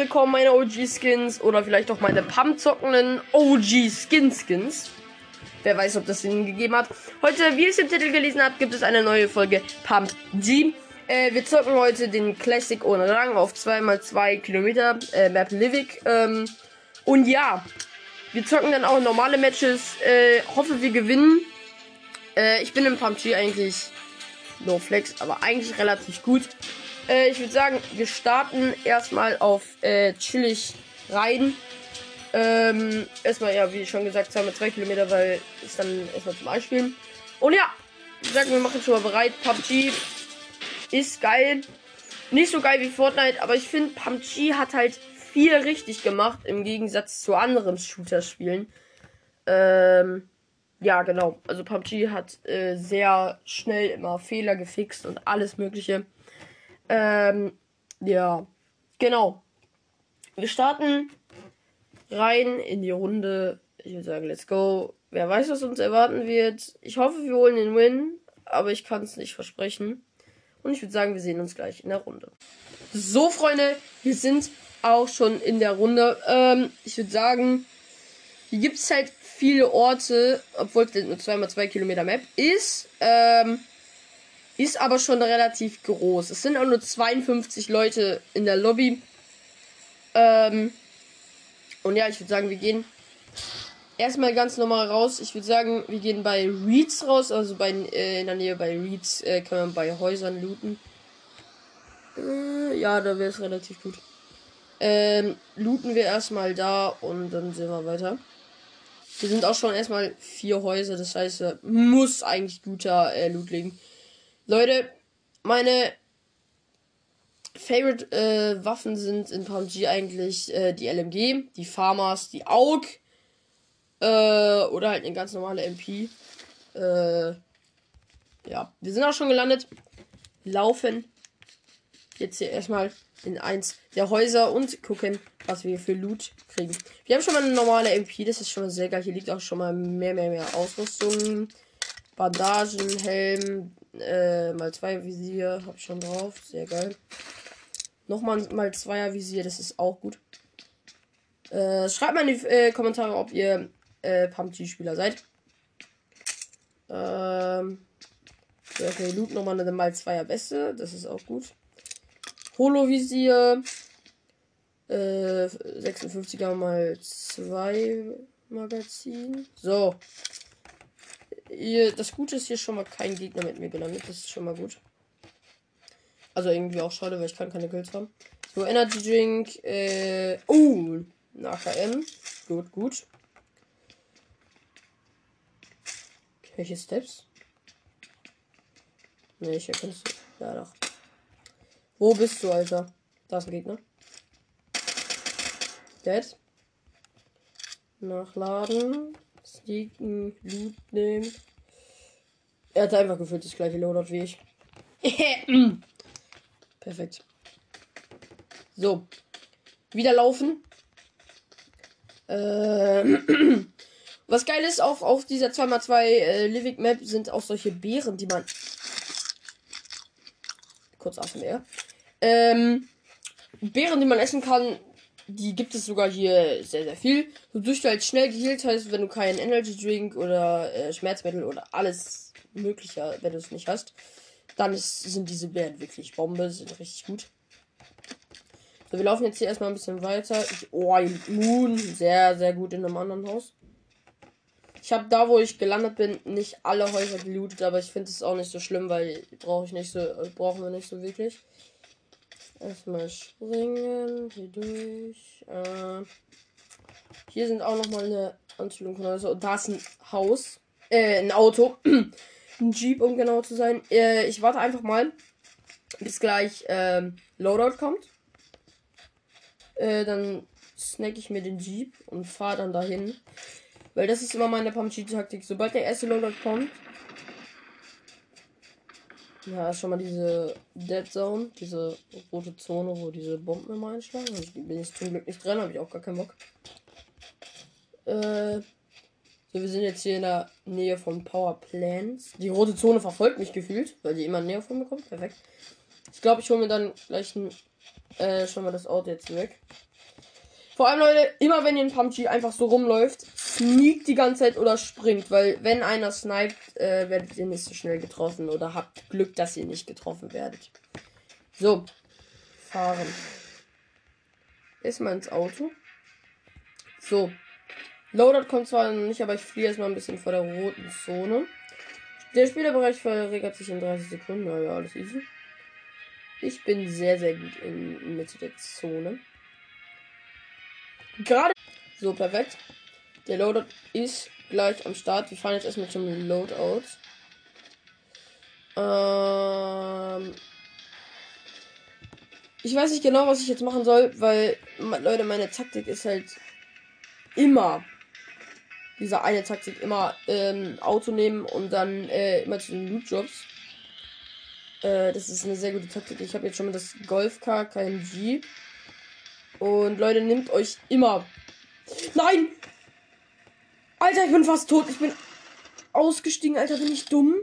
willkommen meine OG-Skins oder vielleicht auch meine Pump-zockenden OG-Skin-Skins. Wer weiß, ob das Sinn gegeben hat. Heute, wie ihr es im Titel gelesen habt, gibt es eine neue Folge Pump G. Äh, wir zocken heute den Classic ohne Rang auf 2x2 Kilometer äh, Map Livik. Ähm, und ja, wir zocken dann auch normale Matches. Äh, hoffe, wir gewinnen. Äh, ich bin im Pump G eigentlich no flex, aber eigentlich relativ gut. Äh, ich würde sagen, wir starten erstmal auf äh, chillig rein. Ähm, erstmal, ja, wie schon gesagt, 2 2 Kilometer, weil ist dann erstmal zum Einspielen. Und ja, ich sag, wir machen schon mal bereit. PUBG ist geil. Nicht so geil wie Fortnite, aber ich finde, PUBG hat halt viel richtig gemacht im Gegensatz zu anderen Shooter-Spielen. Ähm, ja, genau. Also PUBG hat äh, sehr schnell immer Fehler gefixt und alles Mögliche. Ähm, ja, genau. Wir starten rein in die Runde. Ich würde sagen, let's go. Wer weiß, was uns erwarten wird. Ich hoffe, wir holen den Win, aber ich kann es nicht versprechen. Und ich würde sagen, wir sehen uns gleich in der Runde. So, Freunde, wir sind auch schon in der Runde. Ähm, ich würde sagen, hier gibt es halt viele Orte, obwohl es nur 2x2 Kilometer Map ist. Ähm, ist aber schon relativ groß. Es sind auch nur 52 Leute in der Lobby. Ähm, und ja, ich würde sagen, wir gehen erstmal ganz normal raus. Ich würde sagen, wir gehen bei Reeds raus. Also bei, äh, in der Nähe bei Reeds äh, kann man bei Häusern looten. Äh, ja, da wäre es relativ gut. Ähm, looten wir erstmal da und dann sehen wir weiter. Hier sind auch schon erstmal vier Häuser, das heißt, muss eigentlich guter äh, Loot liegen. Leute, meine Favorite äh, Waffen sind in PUBG eigentlich äh, die LMG, die Farmers, die AUG äh, oder halt eine ganz normale MP. Äh, ja, wir sind auch schon gelandet. Laufen jetzt hier erstmal in eins der Häuser und gucken, was wir für Loot kriegen. Wir haben schon mal eine normale MP, das ist schon mal sehr geil. Hier liegt auch schon mal mehr, mehr, mehr Ausrüstung. Bandagen, Helm, äh, mal zwei Visier, hab ich schon drauf, sehr geil. Nochmal mal zweier Visier, das ist auch gut. Äh, schreibt mal in die äh, Kommentare, ob ihr äh, PUBG-Spieler seid. Ähm, okay, Loot nochmal eine mal zweier Weste, das ist auch gut. Holo-Visier. Äh, 56er mal 2 Magazin. So. Das Gute ist hier schon mal kein Gegner mit mir gelandet. Das ist schon mal gut. Also irgendwie auch schade, weil ich kann keine Kills haben. So, Energy Drink. Äh, oh, eine AKM. Gut, gut. Welche Steps? Ne, ich erkenne es. Ja, doch. Wo bist du, Alter? Da ist ein Gegner. Dead. Nachladen. Sneaken, Loot nehmen. Er hat einfach gefühlt das gleiche Loadout wie ich. Perfekt. So. Wieder laufen. Ähm. Was geil ist, auch auf dieser 2x2 äh, Living Map sind auch solche Beeren, die man. Kurz ASMR. Ähm. Beeren, die man essen kann, die gibt es sogar hier sehr, sehr viel. Du halt schnell geheilt hast, wenn du keinen Energy Drink oder äh, Schmerzmittel oder alles Mögliche, wenn du es nicht hast. Dann ist, sind diese Bären wirklich Bombe, sind richtig gut. So, wir laufen jetzt hier erstmal ein bisschen weiter. Ich, oh, Moon, sehr, sehr gut in einem anderen Haus. Ich habe da, wo ich gelandet bin, nicht alle Häuser gelootet, aber ich finde es auch nicht so schlimm, weil brauche ich nicht so, brauchen wir nicht so wirklich. Erstmal springen. Hier durch. Äh, hier sind auch nochmal eine Anzündung von. Und da ist ein Haus. Äh, ein Auto. ein Jeep, um genau zu sein. Äh, ich warte einfach mal, bis gleich ähm, Loadout kommt. Äh, dann snack ich mir den Jeep und fahre dann dahin. Weil das ist immer meine PUBG-Taktik. Sobald der erste Loadout kommt, ja, schon mal diese Dead Zone, diese rote Zone, wo diese Bomben immer einschlagen. Also bin ich zum Glück nicht dran, habe ich auch gar keinen Bock. Äh, so, wir sind jetzt hier in der Nähe von Power Plants. Die rote Zone verfolgt mich gefühlt, weil die immer näher von mir kommt. Perfekt. Ich glaube, ich hole mir dann gleich ein äh, schon mal das Auto jetzt weg. Vor allem, Leute, immer wenn ihr in PUBG einfach so rumläuft, sneakt die ganze Zeit oder springt, weil wenn einer sniped, äh, werdet ihr nicht so schnell getroffen oder habt Glück, dass ihr nicht getroffen werdet. So, fahren. Erstmal ins Auto. So. Loadout kommt zwar nicht, aber ich fliege erstmal ein bisschen vor der roten Zone. Der Spielerbereich verringert sich in 30 Sekunden. Naja, alles easy. Ich bin sehr, sehr gut in Mitte der Zone. Gerade. So, perfekt. Der Loadout ist gleich am Start. Wir fahren jetzt erstmal zum Loadout. Ähm. Ich weiß nicht genau, was ich jetzt machen soll, weil, Leute, meine Taktik ist halt immer diese eine Taktik immer ähm, Auto nehmen und dann äh, immer zu den Loot-Jobs. Äh, das ist eine sehr gute Taktik. Ich habe jetzt schon mal das Golf-Car KMG. Und Leute, nehmt euch immer. Nein! Alter, ich bin fast tot. Ich bin ausgestiegen, Alter, bin ich dumm?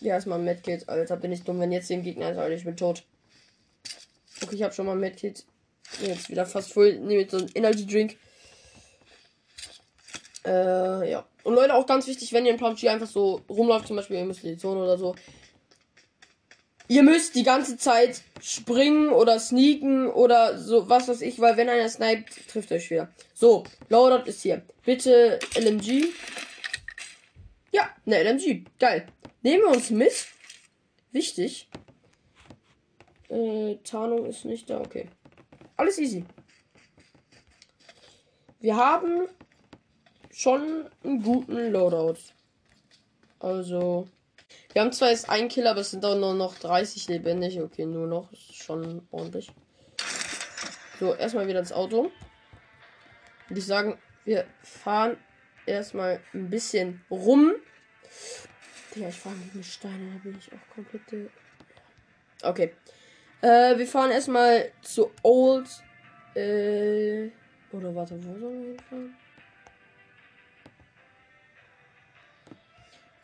Ja, erstmal Medkit, Alter, bin ich dumm, wenn jetzt den Gegner ist, Alter, ich bin tot. Okay, ich habe schon mal Medkit. Jetzt wieder fast voll. Nehme jetzt so einen Energy Drink. Äh, ja. Und Leute, auch ganz wichtig, wenn ihr in PUBG einfach so rumläuft, zum Beispiel, ihr müsst in die Zone oder so. Ihr müsst die ganze Zeit springen oder sneaken oder so, was weiß ich, weil wenn einer sniped, trifft euch wieder. So, Loadout ist hier. Bitte LMG. Ja, ne, LMG. Geil. Nehmen wir uns mit. Wichtig. Äh, Tarnung ist nicht da, okay. Alles easy. Wir haben schon einen guten Loadout. Also. Wir haben zwar jetzt einen Killer, aber es sind auch nur noch 30 lebendig. Okay, nur noch. Ist schon ordentlich. So, erstmal wieder ins Auto. Würde ich sagen, wir fahren erstmal ein bisschen rum. Ja, ich fahre mit Steinen, da bin ich auch komplett. Okay. Äh, wir fahren erstmal zu Old. Äh, oder warte, wo sollen wir hinfahren?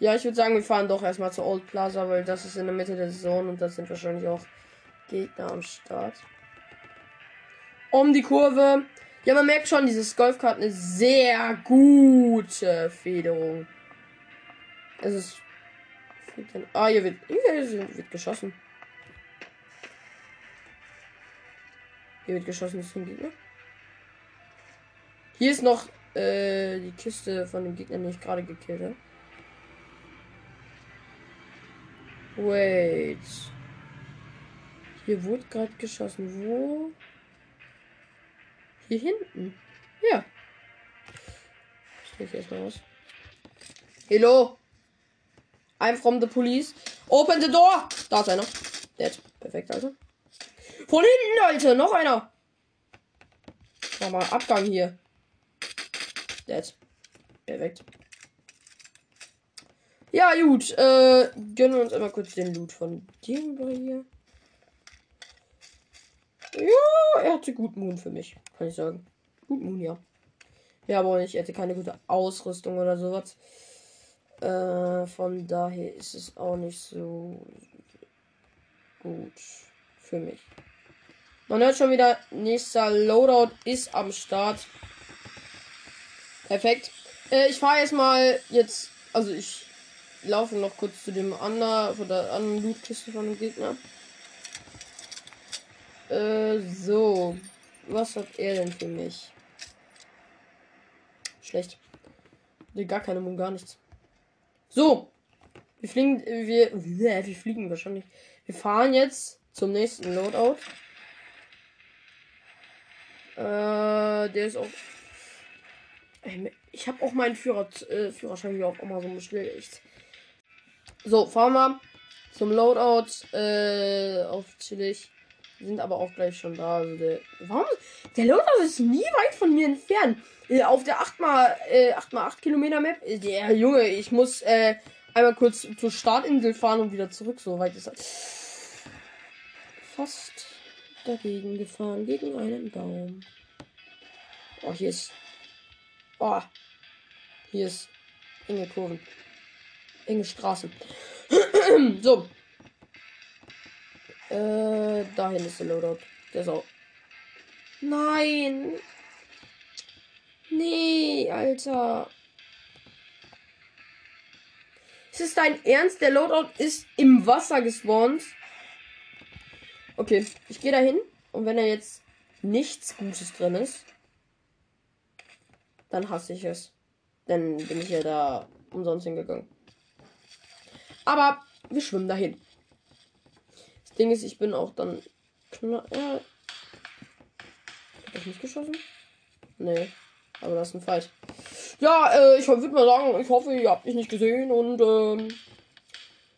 Ja, ich würde sagen, wir fahren doch erstmal zur Old Plaza, weil das ist in der Mitte der Saison und da sind wahrscheinlich auch Gegner am Start. Um die Kurve. Ja, man merkt schon, dieses Golfkart eine sehr gute Federung. Es ist. Ah, hier wird, hier wird geschossen. Hier wird geschossen, das ist ein Gegner. Hier ist noch äh, die Kiste von dem Gegner, den ich gerade gekillt habe. Wait. Hier wurde gerade geschossen. Wo? Hier hinten. Ja. Ich gehe erstmal raus. Hello. I'm from the police. Open the door. Da ist einer. Dead. Perfekt, Alter. Von hinten, Leute. Noch einer. Mach mal Abgang hier. Dead. Perfekt. Ja, gut. Äh, gönnen wir uns einmal kurz den Loot von dem hier. Ja, er hatte gut Moon für mich, kann ich sagen. Gut Moon, ja. Ja, aber ich hätte keine gute Ausrüstung oder sowas. Äh, von daher ist es auch nicht so gut für mich. Man hört schon wieder, nächster Loadout ist am Start. Perfekt. Äh, ich fahre erstmal jetzt, also ich laufe noch kurz zu dem anderen, von der anderen Lootkiste von dem Gegner. Äh, so. Was hat er denn für mich? Schlecht. Nee, gar keine Moon, gar nichts. So. Wir fliegen, wir, wir, fliegen wahrscheinlich. Wir fahren jetzt zum nächsten Loadout. Äh, der ist auch. Ich habe auch meinen Führer, äh, Führerschein hier auf Amazon bestellt. So, fahren wir zum Loadout äh, auf chillig. Sind aber auch gleich schon da. Also der, warum? Der Loadout ist nie weit von mir entfernt. Äh, auf der 8x, äh, 8x8 Kilometer Map. Äh, der Junge, ich muss äh, einmal kurz zur Startinsel fahren und wieder zurück. So weit ist das. Fast dagegen gefahren. Gegen einen Baum. Oh, hier ist. Oh. Hier ist enge Kurven enge Straßen. so. Äh, dahin ist der Loadout. Der ist auch. Nein. Nee, Alter. Ist es dein Ernst? Der Loadout ist im Wasser gespawnt. Okay, ich gehe dahin. Und wenn da jetzt nichts Gutes drin ist, dann hasse ich es. Dann bin ich ja da umsonst hingegangen. Aber wir schwimmen dahin. Das Ding ist, ich bin auch dann. Ja. Hab ich nicht geschossen? Nee. Aber das ist ein Fight. Ja, äh, ich würde mal sagen, ich hoffe, ihr habt mich nicht gesehen und ähm,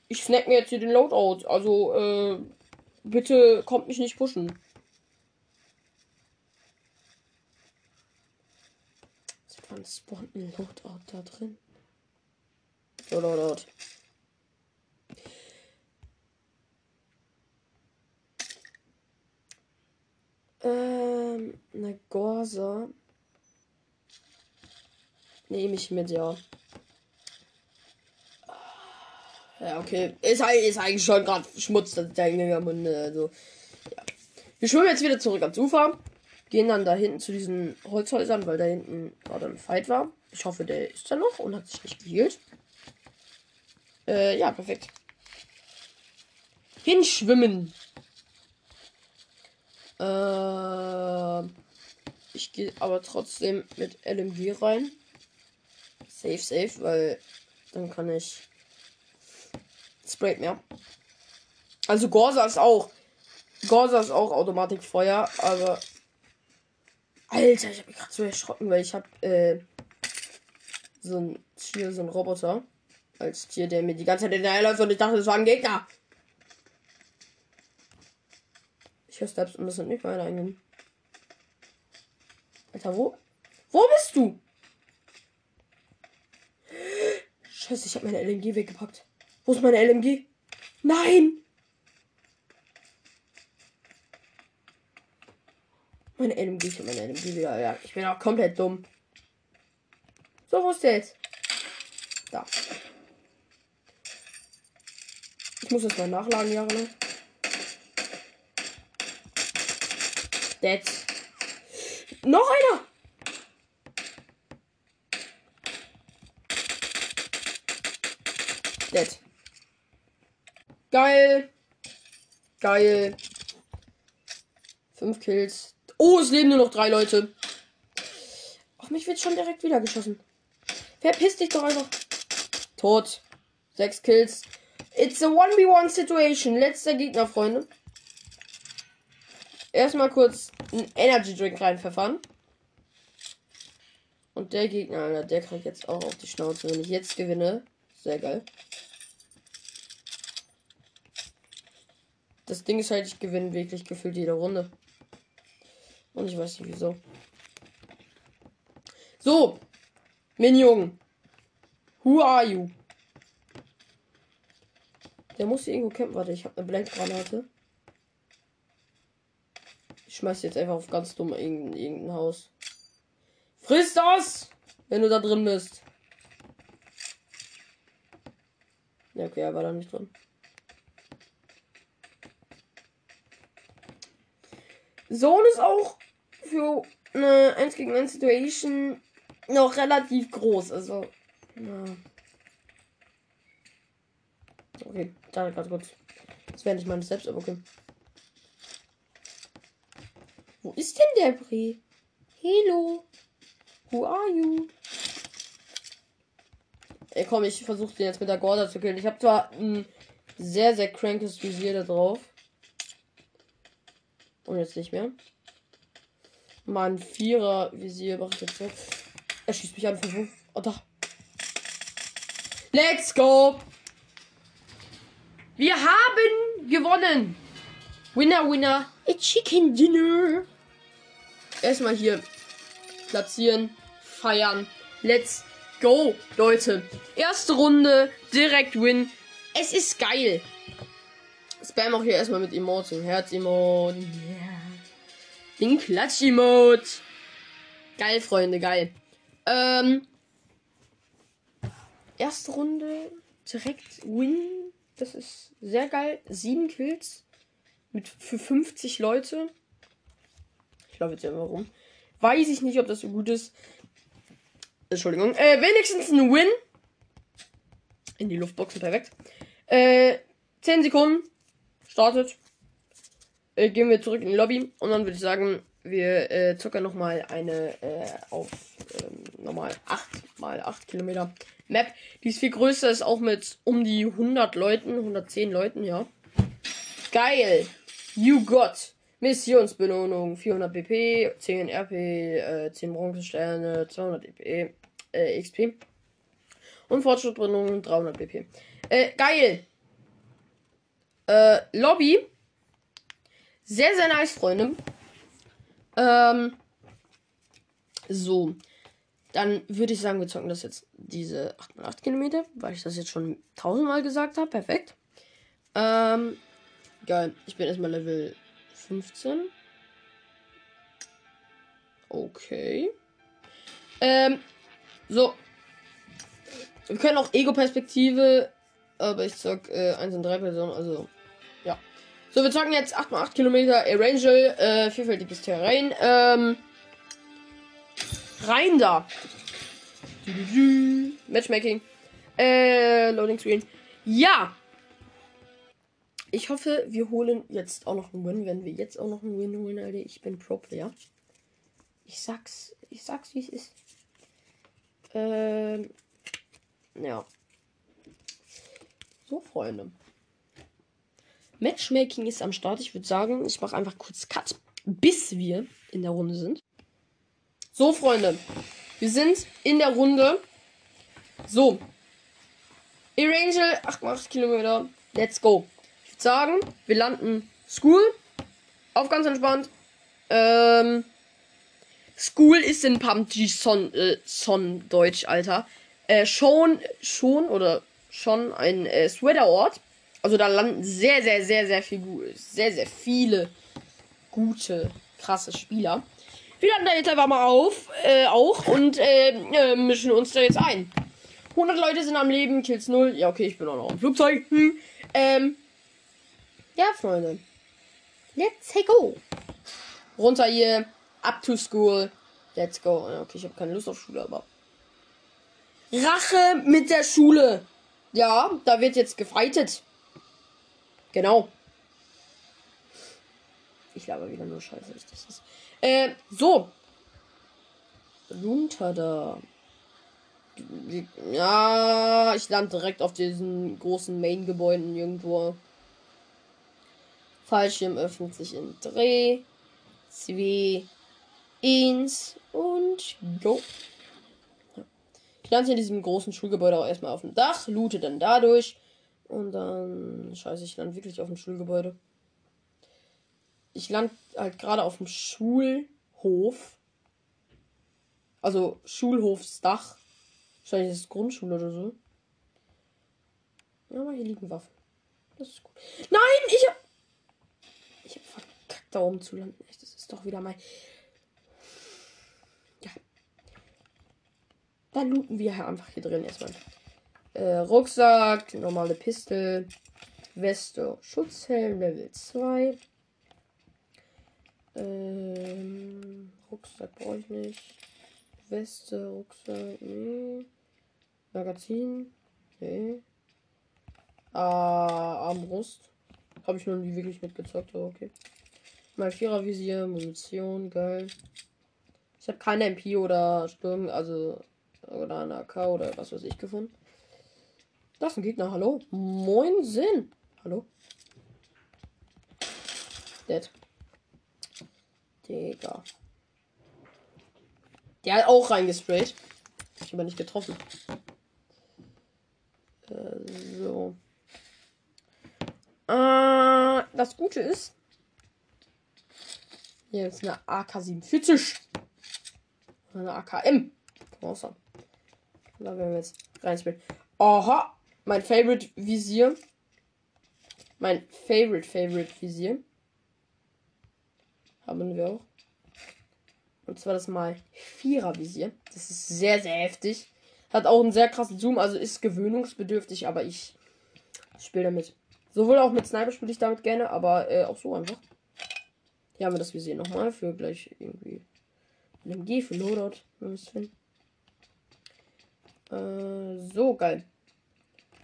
ich snack mir jetzt hier den Loadout. Also, äh, bitte kommt mich nicht pushen. Wann spawnt ein Loadout da drin? So, Loadout. Ähm, eine Gorsa. Nehme ich mit, ja. Ja, okay. Ist, ist eigentlich schon gerade Schmutz, das da hingegangen Also, ja. Wir schwimmen jetzt wieder zurück ans Ufer. Gehen dann da hinten zu diesen Holzhäusern, weil da hinten gerade ein Fight war. Ich hoffe, der ist da noch und hat sich nicht geheilt. Äh, ja, perfekt. Hinschwimmen. Äh, ich gehe aber trotzdem mit LMG rein. Safe, safe, weil dann kann ich. Sprayt mehr. Also Gorsa ist auch. Gorsa ist auch Automatikfeuer, aber. Alter, ich habe mich gerade so erschrocken, weil ich habe äh, so ein Tier, so ein Roboter als Tier, der mir die ganze Zeit hinterherläuft und ich dachte, das war ein Gegner. Ich höre Steps und das sind nicht meine eigenen. Alter, wo? Wo bist du? Scheiße, ich habe meine LMG weggepackt. Wo ist meine LMG? Nein! Meine LMG, ich habe meine LMG wieder. Ja, ich bin auch komplett dumm. So, wo ist der jetzt? Da. Ich muss das mal nachladen, Jahre Dead. Noch einer! Dead. Geil. Geil. Fünf Kills. Oh, es leben nur noch drei Leute. Ach, mich wird schon direkt wieder geschossen. Verpiss dich doch einfach. Tot. Sechs Kills. It's a 1v1 Situation. Letzter Gegner, Freunde. Erstmal kurz einen Energy Drink reinpfeffern. Und der Gegner, der kriegt jetzt auch auf die Schnauze, wenn ich jetzt gewinne. Sehr geil. Das Ding ist halt, ich gewinne wirklich gefühlt jede Runde. Und ich weiß nicht wieso. So. Minjung. Who are you? Der muss hier irgendwo campen. Warte, ich habe eine Blankgranate. Ich schmeiß jetzt einfach auf ganz dumm irgendein, irgendein Haus. Friss das! Wenn du da drin bist. Ja, okay, er war da nicht drin. Sohn ist auch für eine 1 gegen 1 Situation noch relativ groß. Also, ja. Okay, da gerade kurz. Das wäre nicht meine selbst, aber okay. Wo ist denn der Bre? Hello. Who are you? Ey, komm, ich versuche den jetzt mit der Gorda zu killen. Ich habe zwar ein sehr, sehr crankes Visier da drauf. Und jetzt nicht mehr. Mal ein Vierer-Visier mache ich jetzt so. Er schießt mich an von? Oh, da. Let's go! Wir haben gewonnen! Winner, winner, a chicken dinner! Erstmal hier platzieren, feiern. Let's go, Leute. Erste Runde, direkt win. Es ist geil. Spam auch hier erstmal mit Emoten. Herz-Emote. Yeah. Den Klatsch-Emote. Geil, Freunde, geil. Ähm. Erste Runde direkt win. Das ist sehr geil. Sieben Kills. Mit für 50 Leute. Ich glaube jetzt ja warum. Weiß ich nicht, ob das so gut ist. Entschuldigung. Äh, wenigstens ein Win. In die Luftboxen, perfekt. Äh, 10 Sekunden. Startet. Äh, gehen wir zurück in die Lobby. Und dann würde ich sagen, wir äh, zocken nochmal eine äh, auf ähm, normal 8 mal 8 Kilometer Map. Die ist viel größer, ist auch mit um die 100 Leuten, 110 Leuten, ja. Geil. You got. Missionsbelohnung 400 BP, 10 RP, äh, 10 Bronzesterne, 200 EP, äh, XP. Und Fortschrittbelohnung 300 BP. Äh, geil. Äh, Lobby. Sehr, sehr nice, Freunde. Ähm, so. Dann würde ich sagen, wir zocken das jetzt diese 8x8 Kilometer, weil ich das jetzt schon tausendmal gesagt habe. Perfekt. Ähm, geil. Ich bin erstmal Level 15. Okay. Ähm, so. Wir können auch Ego-Perspektive, aber ich sag äh, 1 und 3 Personen, also ja. So, wir zocken jetzt 8x8 Kilometer Erangel, äh, vielfältiges Terrain. Ähm, rein da. Matchmaking. Äh, Loading Screen. Ja. Ich hoffe, wir holen jetzt auch noch einen Win. Wenn wir jetzt auch noch einen Win holen, Alter, ich bin Pro-Player. Ich sag's, ich sag's, wie es ist. Ähm, ja. So, Freunde. Matchmaking ist am Start. Ich würde sagen, ich mache einfach kurz Cut, bis wir in der Runde sind. So, Freunde. Wir sind in der Runde. So. Erangel, 8,8 Kilometer. Let's go. Sagen, wir landen School. Auf ganz entspannt. Ähm, School ist in PUBG Son, äh, Son Deutsch, Alter. Äh, schon, schon oder schon ein äh, Sweaterort. Also da landen sehr, sehr, sehr, sehr viel, sehr, sehr viele gute, krasse Spieler. Wir landen da jetzt einfach mal auf, äh, auch und äh, äh, mischen uns da jetzt ein. 100 Leute sind am Leben, Kills 0. Ja, okay, ich bin auch noch im Flugzeug. Hm. Ähm, ja, Freunde. Let's go. Runter hier. Up to school. Let's go. Okay, ich habe keine Lust auf Schule, aber. Rache mit der Schule. Ja, da wird jetzt gefeitet. Genau. Ich laber wieder nur Scheiße. Das ist. Äh, so. Runter da. Ja, ich lande direkt auf diesen großen Main-Gebäuden irgendwo. Fallschirm öffnet sich in 3, 2, 1 und go. Ich lande in diesem großen Schulgebäude auch erstmal auf dem Dach, loote dann dadurch und dann. Scheiße, ich lande wirklich auf dem Schulgebäude. Ich lande halt gerade auf dem Schulhof. Also Schulhofsdach. Wahrscheinlich ist es Grundschule oder so. Aber hier liegen Waffen. Das ist gut. Nein, ich hab. Ich hab verkackt, da oben zu landen. Das ist doch wieder mein. Ja. Dann looten wir hier einfach hier drin erstmal. Äh, Rucksack, normale Pistole, Weste, Schutzhelm, Level 2. Ähm, Rucksack brauche ich nicht. Weste, Rucksack, nee. Magazin, nee. Ah, Armbrust. Habe ich noch nie wirklich mitgezockt, aber okay. Mal Vierer Visier, Munition, geil. Ich habe keine MP oder Sturm, also oder eine AK oder was weiß ich gefunden. Das ist ein Gegner, hallo? Moin Sinn. Hallo? Dead. Digga. Der hat auch reingesprayt. Ich aber nicht getroffen. Äh, so. Äh, das Gute ist. Hier ist eine AK-47. Eine AKM. Außer. Da werden wir jetzt reinspielen. Aha. Mein Favorite Visier. Mein Favorite Favorite Visier. Haben wir auch. Und zwar das mal Vierer Visier. Das ist sehr, sehr heftig. Hat auch einen sehr krassen Zoom, also ist gewöhnungsbedürftig, aber ich spiele damit. Sowohl auch mit Sniper spiele ich damit gerne, aber äh, auch so einfach. Hier haben wir das Visier nochmal für gleich irgendwie MG für Loadout. Äh, so, geil.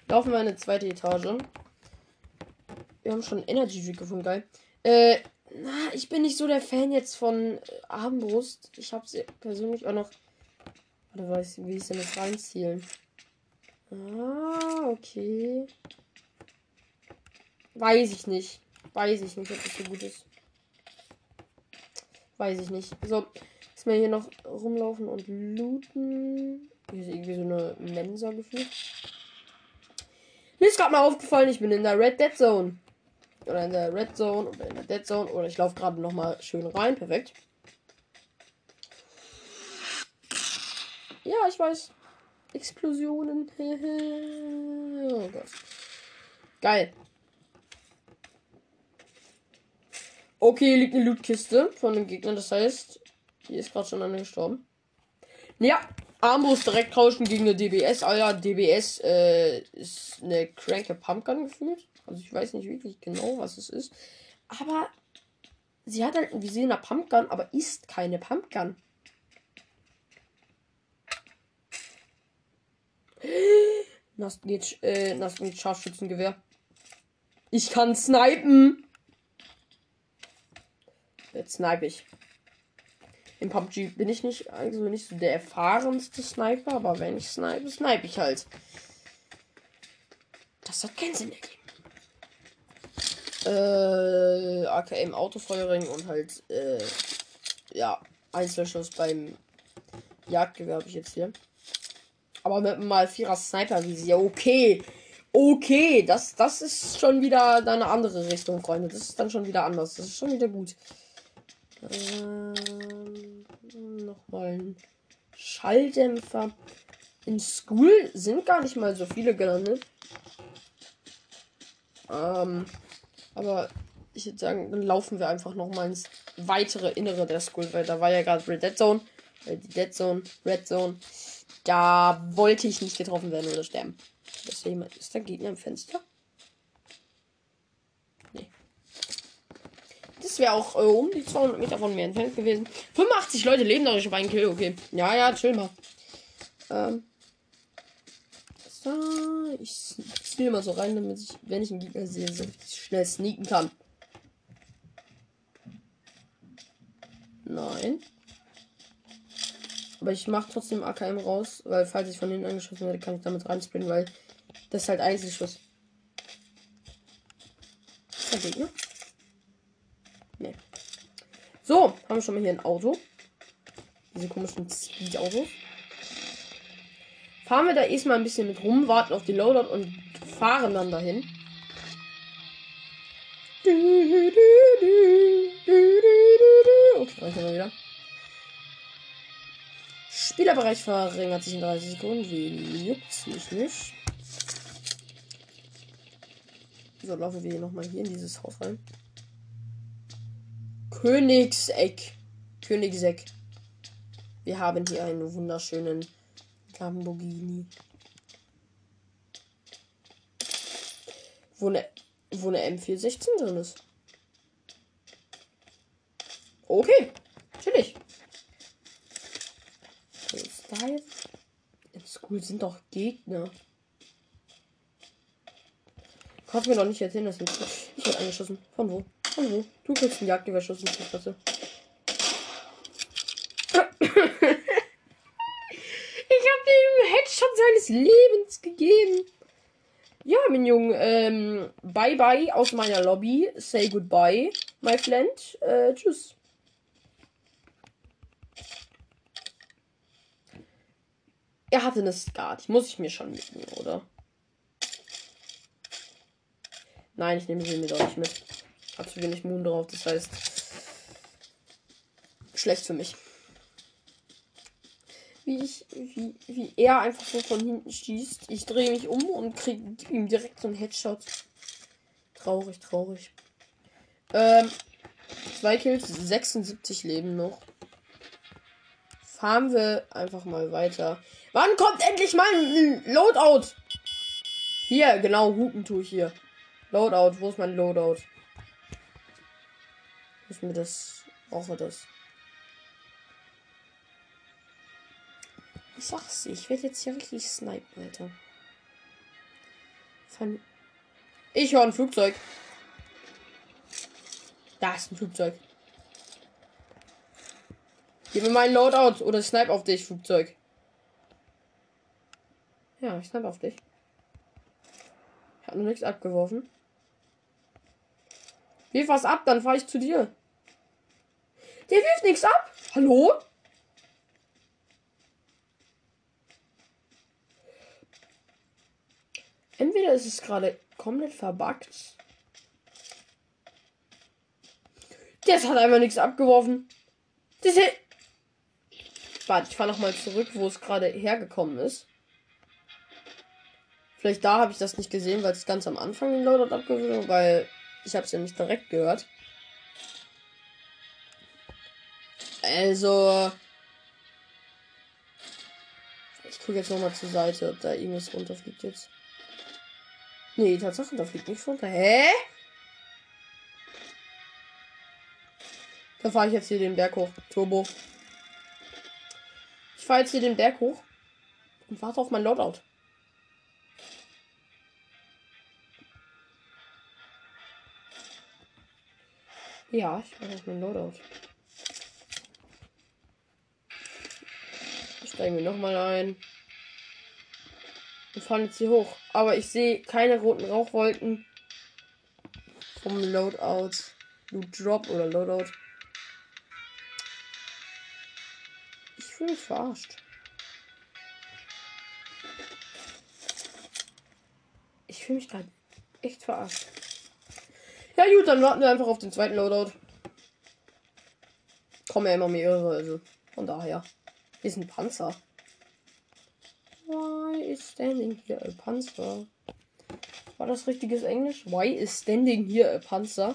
Laufen wir in eine zweite Etage. Wir haben schon Energy Drink gefunden, geil. Äh, na, ich bin nicht so der Fan jetzt von äh, Armbrust. Ich habe sie persönlich auch noch. Warte, weiß, wie ist denn das reinzielen? Ah, okay. Weiß ich nicht. Weiß ich nicht, ob das so gut ist. Weiß ich nicht. So, ist mir hier noch rumlaufen und looten. Hier ist irgendwie so eine Mensa gefühlt. Mir ist gerade mal aufgefallen, ich bin in der Red Dead Zone. Oder in der Red Zone oder in der Dead Zone. Oder ich laufe gerade noch mal schön rein. Perfekt. Ja, ich weiß. Explosionen. oh Gott. Geil. Okay, liegt eine Lootkiste von dem Gegner. Das heißt, hier ist gerade schon einer gestorben. Ja, Armbrust direkt tauschen gegen eine DBS. Alter, DBS äh, ist eine cranke Pumpgun gefühlt. Also ich weiß nicht wirklich genau, was es ist. Aber sie hat halt ein Visier einer Pumpgun, aber ist keine Pumpgun. Geht, äh, geht Scharfschützengewehr. Ich kann snipen. Jetzt snipe ich. Im PUBG bin ich nicht, also nicht so der erfahrenste Sniper, aber wenn ich snipe, snipe ich halt. Das hat keinen Sinn ergeben. Äh, AKM Autofeuerring und halt, äh, ja, Einzelschuss beim Jagdgewehr habe ich jetzt hier. Aber mit mal vierer Sniper Visier, okay. Okay, das, das ist schon wieder eine andere Richtung, Freunde. Das ist dann schon wieder anders. Das ist schon wieder gut. Ähm, Nochmal ein Schalldämpfer. In School sind gar nicht mal so viele gelandet. Ähm, aber ich würde sagen, dann laufen wir einfach noch mal ins weitere Innere der School, weil da war ja gerade Red Dead Zone. Die Dead Zone, Red Zone. Da wollte ich nicht getroffen werden oder sterben. Ist da jemand? Ist da Gegner im Fenster? Das wäre auch äh, um die 200 Meter von mir entfernt gewesen. 85 Leute leben dadurch auf einen Kill. Okay. Ja, ja, chill mal. Ähm. So, ich spiele mal so rein, damit ich, wenn ich einen Gegner sehe, so schnell sneaken kann. Nein. Aber ich mache trotzdem AKM raus, weil falls ich von hinten angeschossen werde, kann ich damit reinspringen, weil das ist halt Einzelschuss. Der Gegner. Nee. So, haben wir schon mal hier ein Auto. Diese komischen Speed-Autos. Fahren wir da erstmal ein bisschen mit rum, warten auf die Loadout und fahren dann dahin. Okay, reicht wieder. Spielerbereich verringert sich in 30 Sekunden. Wie juckt's mich nicht. So, laufen wir nochmal hier in dieses Haus rein. Königseck. Königseck. Wir haben hier einen wunderschönen Lamborghini. Wo eine, wo eine M416 drin ist. Okay. Natürlich. Was ist da jetzt? Im School sind doch Gegner. Kannst mir doch nicht erzählen, dass ich, ich werde angeschossen. Von wo? Von wo? Du kriegst einen Jagdgewerschuss in die Fresse. Ich habe dem Headshot seines Lebens gegeben. Ja, mein Junge, ähm, bye bye aus meiner Lobby. Say goodbye, my friend. Äh, tschüss. Er hatte eine Skat. Muss ich mir schon mitnehmen, oder? Nein, ich nehme sie mir doch nicht mit. Hat zu wenig Moon drauf, das heißt. Schlecht für mich. Wie ich, wie, wie er einfach so von hinten schießt. Ich drehe mich um und kriege ihm direkt so einen Headshot. Traurig, traurig. Ähm, zwei Kills, 76 Leben noch. Fahren wir einfach mal weiter. Wann kommt endlich mal ein Loadout? Hier, genau, hupen tue ich hier. Loadout, wo ist mein Loadout? Ist mir das. Brauche das. Ich sag's dir, ich werde jetzt hier richtig snipen, Alter. Von ich höre ein Flugzeug. Da ist ein Flugzeug. Gib mir meinen Loadout oder ich snipe auf dich, Flugzeug. Ja, ich snipe auf dich. Ich habe noch nichts abgeworfen. Wirf was ab, dann fahre ich zu dir. Der wirft nichts ab. Hallo? Entweder ist es gerade komplett verbuggt. Das hat einfach nichts abgeworfen. Das Warte, ich fahre nochmal zurück, wo es gerade hergekommen ist. Vielleicht da habe ich das nicht gesehen, weil es ganz am Anfang den Loadout abgeworfen weil ich habe es ja nicht direkt gehört. Also. Ich gucke jetzt nochmal zur Seite, ob da irgendwas runterfliegt jetzt. Nee, Tatsache, da fliegt nichts runter. Hä? Da fahre ich jetzt hier den Berg hoch. Turbo. Ich fahre jetzt hier den Berg hoch und warte auf mein Loadout. Ja, ich warte auf mein Loadout. Steigen wir nochmal ein. Wir fahren jetzt hier hoch. Aber ich sehe keine roten Rauchwolken vom Loadout. Loot Drop oder Loadout. Ich fühle mich verarscht. Ich fühle mich gerade echt verarscht. Ja gut, dann warten wir einfach auf den zweiten Loadout. Kommen ja immer mehrere, also von daher. Hier ist ein Panzer. Why is standing here a Panzer? War das richtiges Englisch? Why is standing here a Panzer?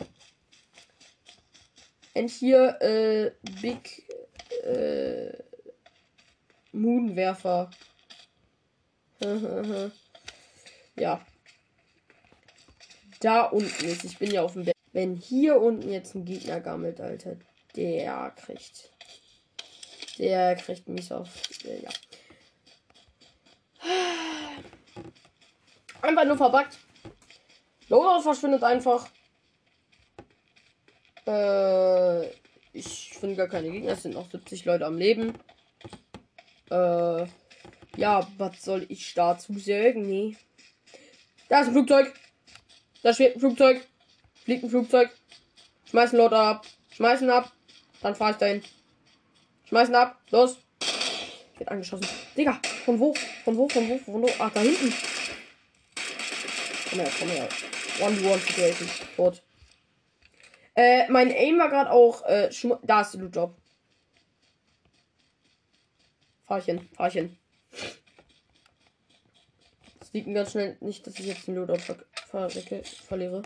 And here a big äh, Moonwerfer. ja. Da unten ist. Ich bin ja auf dem Berg. Wenn hier unten jetzt ein Gegner gammelt, Alter, der kriegt. Der kriegt mich auf. Ja. Einfach nur verbuggt. Loadout verschwindet einfach. Äh, ich finde gar keine Gegner. Es sind noch 70 Leute am Leben. Äh, ja, was soll ich dazu sagen? Nee. Da ist ein Flugzeug. Da steht ein Flugzeug. Fliegt ein Flugzeug. Schmeißen Loadout ab. Schmeißen ab. Dann fahr ich dahin. Schmeißen ab. Los. Wird angeschossen. Digga, von wo? Von wo? Von wo? Von wo? Ach, da hinten. Komm her, komm her. One-to-one Situation. Tot. Äh, mein Aim war gerade auch, äh, da ist der Loot-Job. Fahr ich hin, liegt mir ganz schnell nicht, dass ich jetzt den Loadout ver ver verliere.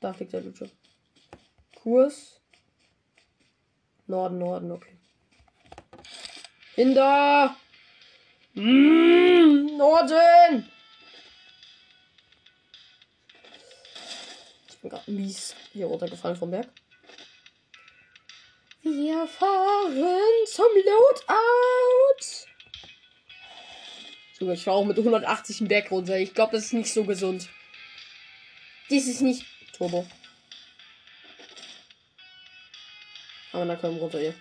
Da fliegt der Loot-Job. Kurs. Norden, Norden, okay. Hinter! Mmh, Norden! Ich bin gerade mies hier runtergefallen vom Berg. Wir fahren zum Loadout. So, ich fahre auch mit 180 im Berg runter. Ich glaube, das ist nicht so gesund. Dies ist nicht Turbo. Aber na komm runter hier.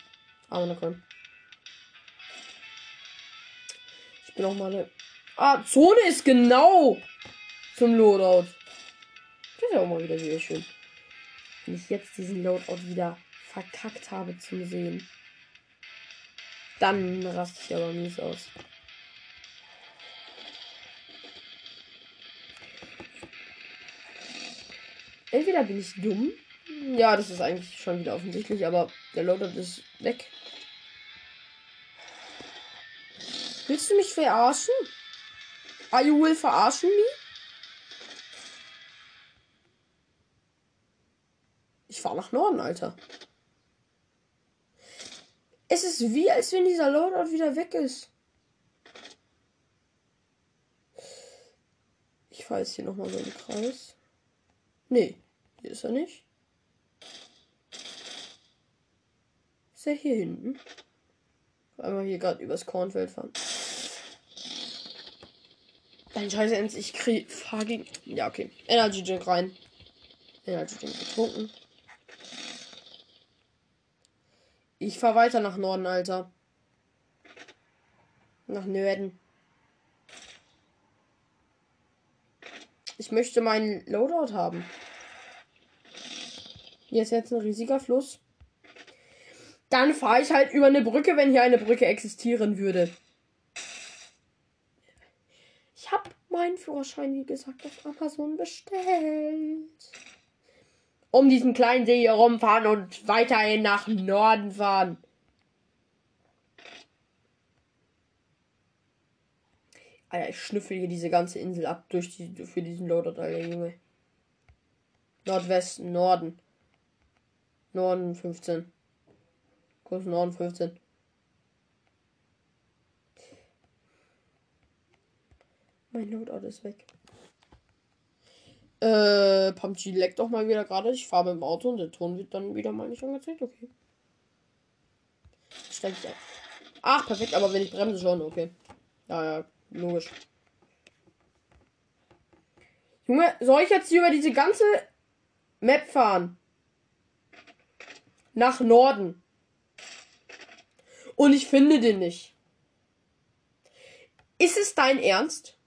Na komm. bin auch mal eine. Ah, Zone ist genau zum Loadout. Das ist ja auch mal wieder sehr schön. Wenn ich jetzt diesen Loadout wieder verkackt habe zum Sehen, dann raste ich aber mies aus. Entweder bin ich dumm. Ja, das ist eigentlich schon wieder offensichtlich, aber der Loadout ist weg. Willst du mich verarschen? Are you will verarschen me? Ich fahr nach Norden, Alter. Es ist wie, als wenn dieser Loadout wieder weg ist. Ich fahre jetzt hier nochmal so im Kreis. Nee, hier ist er nicht. Ist er hier hinten? Einmal hier gerade übers Kornfeld fahren. Dein Scheiße ends, ich krieg. Fahr. Ja, okay. Energy Drink rein. Energy Drink getrunken. Ich fahr weiter nach Norden, Alter. Nach Norden. Ich möchte meinen Loadout haben. Hier ist jetzt ein riesiger Fluss. Dann fahre ich halt über eine Brücke, wenn hier eine Brücke existieren würde. Ich habe meinen Führerschein, wie gesagt, auf Amazon bestellt. Um diesen kleinen See hier rumfahren und weiterhin nach Norden fahren. Alter, ich schnüffel hier diese ganze Insel ab durch die, für diesen Alter, Junge. Nordwesten, Norden. Norden 15. Kurs Norden 15. Mein Loadout ist weg. Äh, PUBG leckt doch mal wieder gerade. Ich fahre dem Auto und der Ton wird dann wieder mal nicht angezeigt. Okay. Steig ich ein. Ach, perfekt, aber wenn ich bremse schon, okay. Ja, ja, logisch. Junge, soll ich jetzt hier über diese ganze Map fahren? Nach Norden. Und ich finde den nicht. Ist es dein Ernst?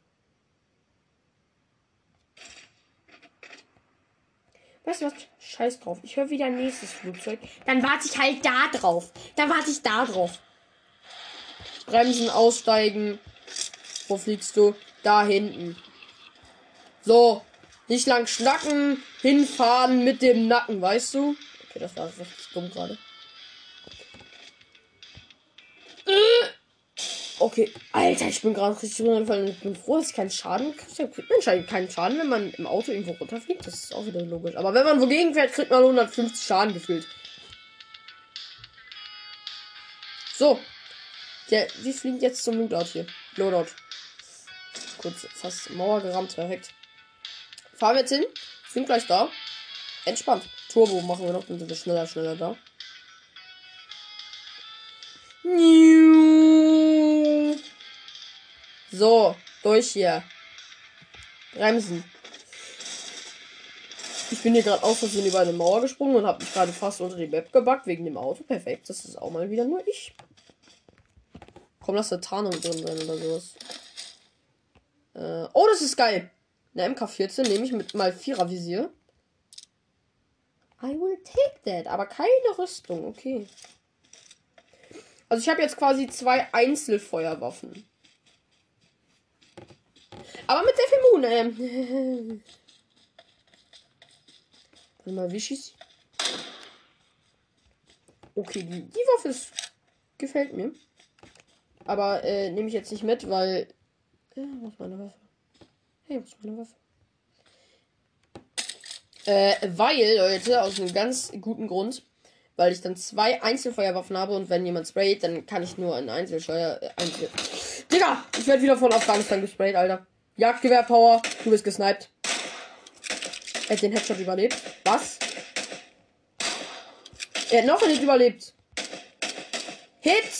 Weißt du was? Scheiß drauf. Ich höre wieder ein nächstes Flugzeug. Dann warte ich halt da drauf. Dann warte ich da drauf. Bremsen, aussteigen. Wo fliegst du? Da hinten. So. Nicht lang schnacken. Hinfahren mit dem Nacken, weißt du? Okay, das war richtig dumm gerade. Okay, Alter, ich bin gerade richtig runtergefallen. Ich bin froh, dass ich keinen Schaden kriege. Man anscheinend keinen Schaden, wenn man im Auto irgendwo runterfliegt. Das ist auch wieder logisch. Aber wenn man wogegen fährt, kriegt man 150 Schaden gefühlt. So. Der, wir fliegen jetzt zum Loadout hier. Loadout. Kurz fast Mauer gerammt, perfekt. Fahren wir jetzt hin. Sind gleich da. Entspannt. Turbo machen wir noch, dann sind wir schneller, schneller da. So, durch hier. Bremsen. Ich bin hier gerade aus Versehen über eine Mauer gesprungen und habe mich gerade fast unter die Map gebackt wegen dem Auto. Perfekt, das ist auch mal wieder nur ich. Komm, lass da Tarnung drin sein oder sowas. Äh, oh, das ist geil. Eine MK14 nehme ich mit mal Vierer Visier. I will take that. Aber keine Rüstung, okay. Also ich habe jetzt quasi zwei Einzelfeuerwaffen. Aber mit sehr viel. Ähm. Warte mal, wie schießt Okay, die, die Waffe ist, gefällt mir. Aber äh, nehme ich jetzt nicht mit, weil. Äh, wo ist meine Waffe? Hey, wo ist meine Waffe? Äh, weil, Leute, aus einem ganz guten Grund, weil ich dann zwei Einzelfeuerwaffen habe und wenn jemand sprayt, dann kann ich nur ein Einzelsteuer. Äh, Einzel Digga, ich werde wieder von Afghanistan gesprayt, Alter. Jagdgewehr-Power, du bist gesniped. Er hat den Headshot überlebt. Was? Er hat noch nicht überlebt. Hit!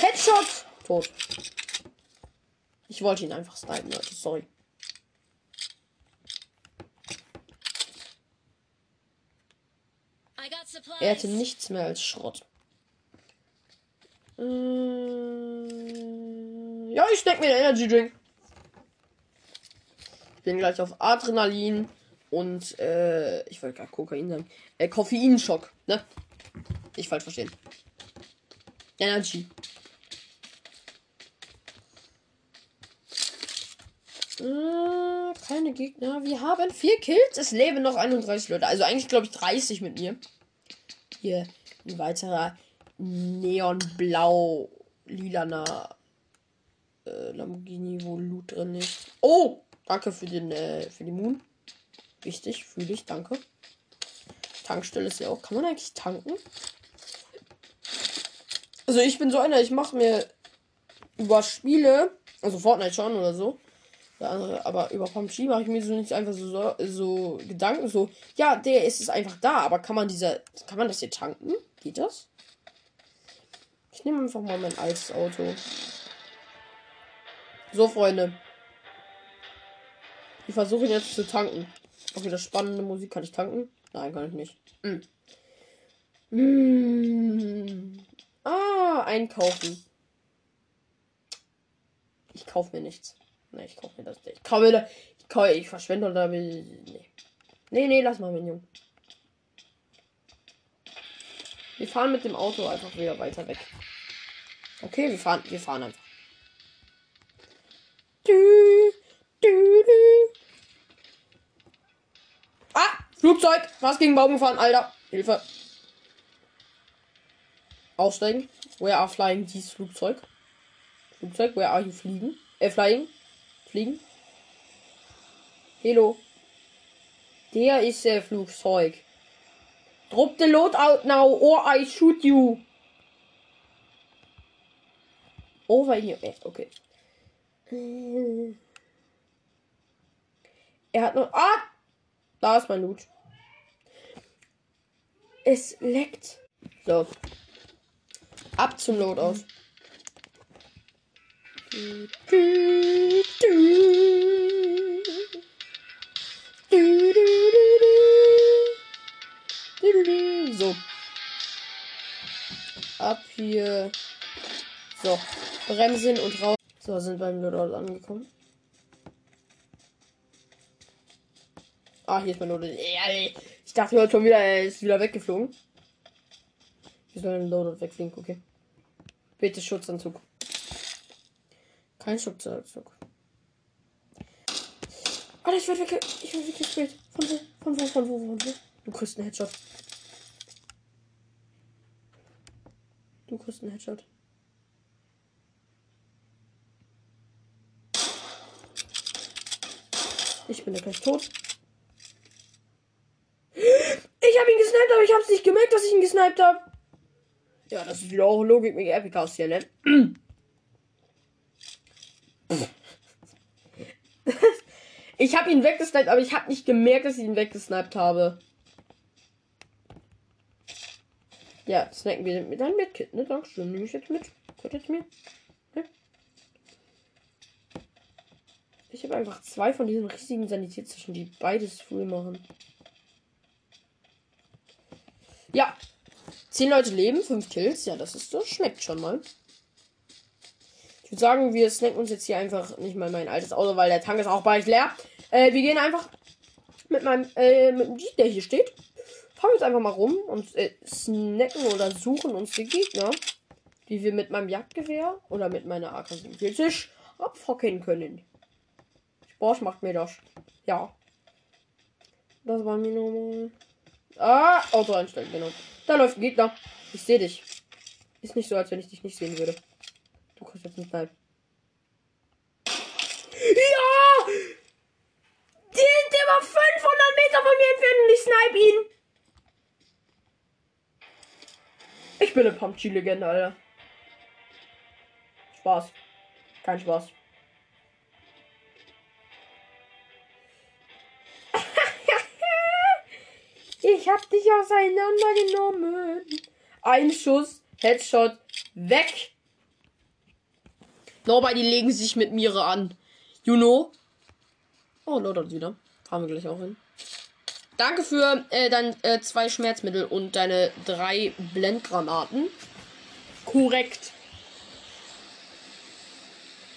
Headshot! Tot. Ich wollte ihn einfach snipen, Leute. Sorry. Er hatte nichts mehr als Schrott. Äh, ja, ich steck mir den Energy Drink. Ich bin gleich auf Adrenalin und äh, ich wollte gerade Kokain sagen. Äh, Koffeinschock, ne? Ich falsch verstehen. Energy. Äh, keine Gegner. Wir haben vier Kills. Es leben noch 31 Leute. Also eigentlich glaube ich 30 mit mir. Hier ein weiterer neonblau lilaner äh, Lamborghini, wo Loot drin ist. Oh, danke für den äh, für die Moon. Wichtig, fühle ich, danke. Tankstelle ist ja auch. Kann man eigentlich tanken? Also ich bin so einer, ich mache mir über Spiele, also Fortnite schon oder so, Der andere, aber über PUBG mache ich mir so nicht einfach so, so, Gedanken, so, ja, der ist es einfach da, aber kann man dieser, kann man das hier tanken? Geht das? Ich nehme einfach mal mein altes Auto. So, Freunde. Ich versuche jetzt zu tanken. Auch wieder spannende Musik. Kann ich tanken? Nein, kann ich nicht. Hm. Hm. Ah, einkaufen. Ich kaufe mir nichts. Ne, ich kaufe mir das nicht. Ich kaufe mir Ich, kaufe, ich verschwende da. Nee. Nee, nee, lass mal, Minion. Wir fahren mit dem Auto einfach wieder weiter weg. Okay, wir fahren, wir fahren einfach. Du, du, du. Ah, Flugzeug. Was gegen Baum gefahren, Alter. Hilfe. Aussteigen. Where are flying dieses Flugzeug? Flugzeug, where are you fliegen? Äh, flying? Fliegen? Hello. Der ist der Flugzeug. Drop the load out now or I shoot you. Over here. Okay. Er hat noch. Ah! Da ist mein Loot. Es leckt. So. Ab zum Load aus. So. Ab hier. So. Bremsen und raus. So, sind beim Loadout angekommen. Ah, hier ist mein Loadout. Ich dachte heute schon wieder, er ist wieder weggeflogen. Wir sollen den Loadout wegfliegen, okay. Bitte Schutzanzug. Kein Schutzanzug. Alter, ich werde weg. Ich werde weggespielt. Von wo? Von wo? Von wo? Von wo? Du kriegst einen Headshot. Du kriegst einen Headshot. Ich bin ja gleich tot. Ich habe ihn gesniped, aber ich habe es nicht gemerkt, dass ich ihn gesniped habe. Ja, das ist auch Logik mit Epic House hier, ne? Ich habe ihn weggesniped, aber ich habe nicht gemerkt, dass ich ihn weggesniped habe. Ja, snacken wir mit einem Medkit, ne? Dankeschön. Nehme ich jetzt mit. Gott jetzt mir. Ich habe einfach zwei von diesen riesigen Sanitätstaschen, die beides früh machen. Ja. Zehn Leute leben, fünf Kills. Ja, das ist das schmeckt schon mal. Ich würde sagen, wir snacken uns jetzt hier einfach nicht mal mein altes Auto, weil der Tank ist auch bald leer. Äh, wir gehen einfach mit meinem, äh, mit dem Jeep, der hier steht. Fahren jetzt einfach mal rum und äh, snacken oder suchen uns die Gegner, die wir mit meinem Jagdgewehr oder mit meiner AK-47 abfocken können. Bosch macht mir das. Ja. Das war mir normal. Ah, Auto einstellen, genau. Da läuft ein Gegner. Ich sehe dich. Ist nicht so, als wenn ich dich nicht sehen würde. Du kriegst jetzt einen Snipe. Ja! Der, der war 500 Meter von mir entfernt und ich snipe ihn. Ich bin eine PUBG-Legende, Alter. Spaß. Kein Spaß. Ich hab dich auseinandergenommen. Ein Schuss, Headshot, weg. Nobody legen sich mit Mire an. You know? Oh, Lord wieder. Fahren wir gleich auch hin. Danke für äh, dann äh, zwei Schmerzmittel und deine drei Blendgranaten. Korrekt.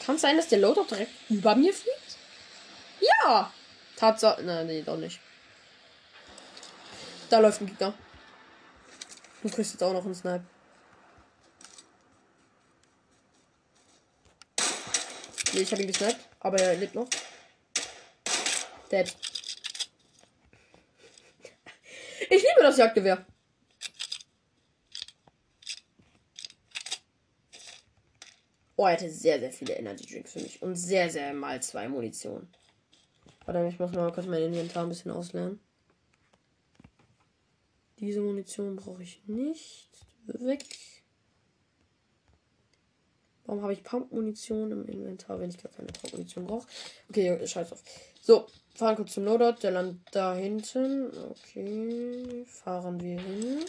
Kann es sein, dass der Loadout direkt über mir fliegt? Ja! Tatsache. Nein, nee, doch nicht. Da läuft ein Gegner. Du kriegst jetzt auch noch einen Snipe. Nee, ich habe ihn gesniped, aber er lebt noch. Dead. Ich liebe das Jagdgewehr. Oh, er hatte sehr, sehr viele Energy Drinks für mich. Und sehr, sehr mal zwei Munition. Warte, ich muss mal kurz mein Inventar ein bisschen auslernen. Diese Munition brauche ich nicht. Weg. Warum habe ich Pump-Munition im Inventar, wenn ich gar keine Pump-Munition brauche? Okay, scheiß drauf. So, fahren kurz zum Loadout. Der landet da hinten. Okay, fahren wir hin.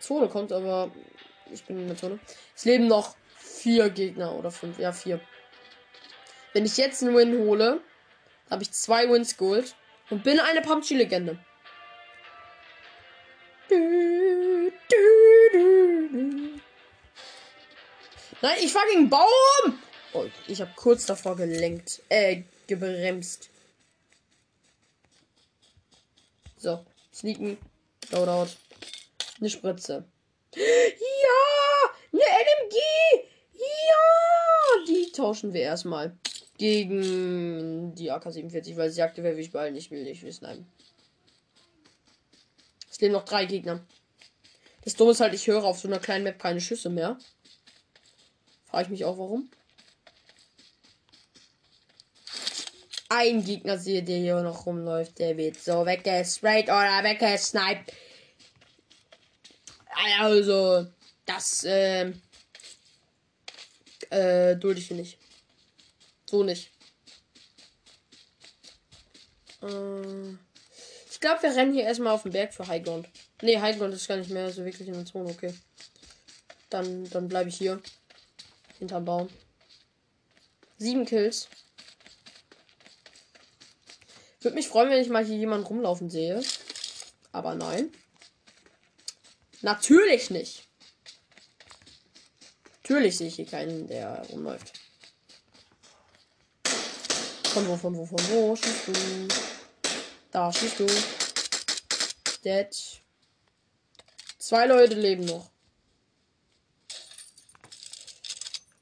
Zone kommt, aber ich bin in der Zone. Es leben noch vier Gegner oder fünf. Ja, vier. Wenn ich jetzt einen Win hole, habe ich zwei Wins geholt und bin eine PUBG-Legende. Nein, ich fahr gegen Baum! Oh, ich habe kurz davor gelenkt. Äh, gebremst. So, sneaken. Loadout. Eine Spritze. Ja! Eine LMG! Ja! Die tauschen wir erstmal. Gegen die AK-47, weil sie sagte, wer will ich behalten. Ich will nicht wissen. Nein. Es leben noch drei Gegner. Das Dumme ist halt, ich höre auf so einer kleinen Map keine Schüsse mehr. Frage ich mich auch, warum. Ein Gegner sehe, der hier noch rumläuft, der wird so weggesprayt oder weggesniped. Also, das, äh, äh, dulde ich nicht. So nicht. Äh, ich glaube, wir rennen hier erstmal auf den Berg für Highground. Ne, Highground ist gar nicht mehr so wirklich in der Zone, okay. Dann, dann bleibe ich hier. Hinterm Baum. Sieben Kills. Würde mich freuen, wenn ich mal hier jemanden rumlaufen sehe. Aber nein. Natürlich nicht. Natürlich sehe ich hier keinen, der rumläuft. Von wo, von wo, von wo schießt du? Da schießt du. Dead. Zwei Leute leben noch.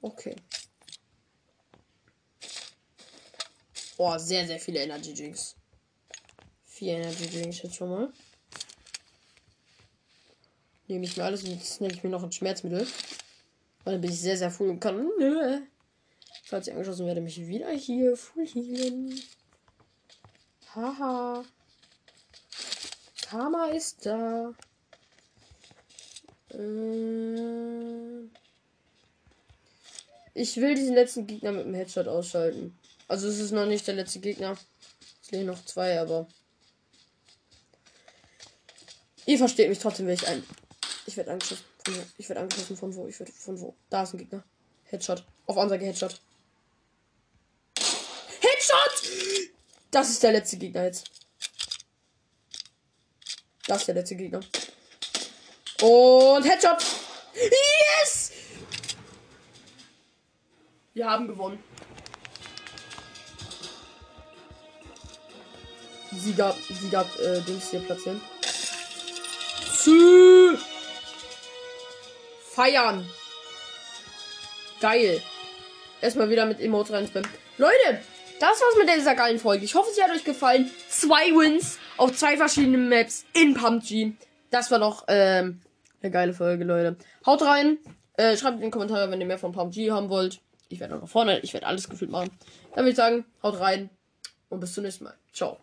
Okay. Oh, sehr, sehr viele Energy Drinks. Vier Energy Drinks jetzt schon mal. Nehme ich mir alles und jetzt nehme ich mir noch ein Schmerzmittel. Weil dann bin ich sehr, sehr full und kann. Nö. Falls ich angeschossen werde, mich wieder hier full healen. Haha. Karma ist da. Äh ich will diesen letzten Gegner mit dem Headshot ausschalten. Also es ist noch nicht der letzte Gegner. Es leben noch zwei, aber. Ihr versteht mich trotzdem, will ich ein. Ich werde angeschossen. Von wo? Ich werde angeschossen von wo? Ich werde von wo? Da ist ein Gegner. Headshot. Auf Ansage Headshot. Headshot! Das ist der letzte Gegner jetzt. Das ist der letzte Gegner. Und Headshot! Yes! Wir haben gewonnen. Sieger, Sieger, äh, Dings hier platzieren. Sü Feiern. Geil. Erstmal wieder mit Emotes reinspammen. Leute, das war's mit dieser geilen Folge. Ich hoffe, sie hat euch gefallen. Zwei Wins auf zwei verschiedenen Maps in PUBG. Das war doch ähm, eine geile Folge, Leute. Haut rein. Äh, schreibt in den Kommentaren, wenn ihr mehr von PUBG haben wollt. Ich werde auch noch vorne, ich werde alles gefühlt machen. Dann würde ich sagen, haut rein und bis zum nächsten Mal. Ciao.